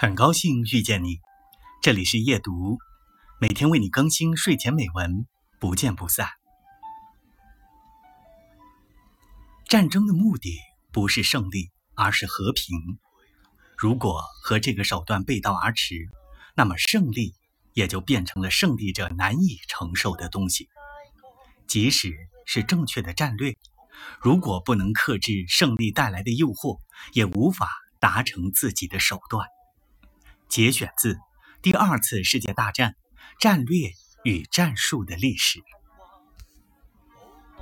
很高兴遇见你，这里是夜读，每天为你更新睡前美文，不见不散。战争的目的不是胜利，而是和平。如果和这个手段背道而驰，那么胜利也就变成了胜利者难以承受的东西。即使是正确的战略，如果不能克制胜利带来的诱惑，也无法达成自己的手段。节选自《第二次世界大战：战略与战术的历史》。